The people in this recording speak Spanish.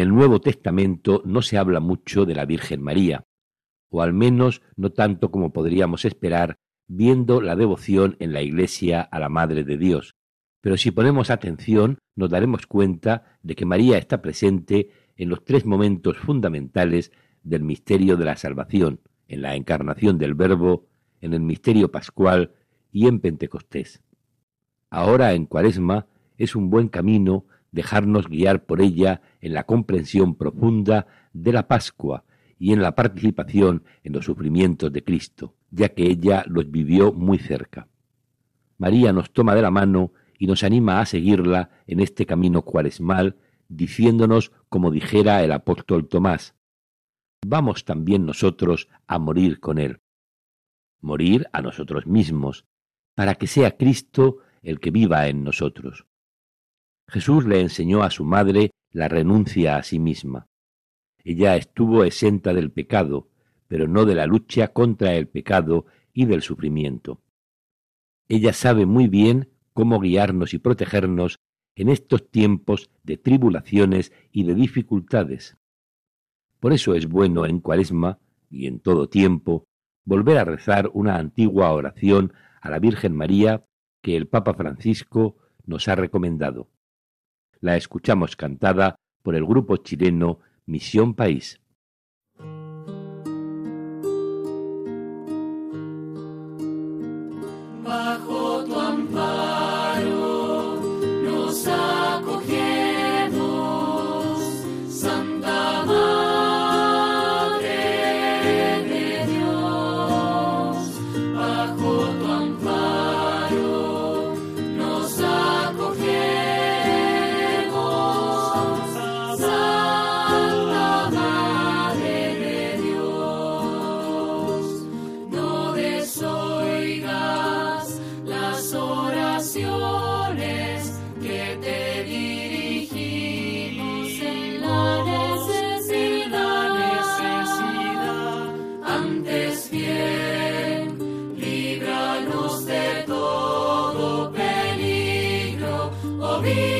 El Nuevo Testamento no se habla mucho de la Virgen María, o al menos no tanto como podríamos esperar viendo la devoción en la Iglesia a la Madre de Dios. Pero si ponemos atención nos daremos cuenta de que María está presente en los tres momentos fundamentales del misterio de la salvación, en la encarnación del Verbo, en el misterio pascual y en Pentecostés. Ahora en Cuaresma es un buen camino dejarnos guiar por ella en la comprensión profunda de la Pascua y en la participación en los sufrimientos de Cristo, ya que ella los vivió muy cerca. María nos toma de la mano y nos anima a seguirla en este camino cuaresmal, diciéndonos, como dijera el apóstol Tomás, vamos también nosotros a morir con él. Morir a nosotros mismos, para que sea Cristo el que viva en nosotros. Jesús le enseñó a su madre la renuncia a sí misma. Ella estuvo exenta del pecado, pero no de la lucha contra el pecado y del sufrimiento. Ella sabe muy bien cómo guiarnos y protegernos en estos tiempos de tribulaciones y de dificultades. Por eso es bueno en cuaresma y en todo tiempo volver a rezar una antigua oración a la Virgen María que el Papa Francisco nos ha recomendado. La escuchamos cantada por el grupo chileno Misión País. glory.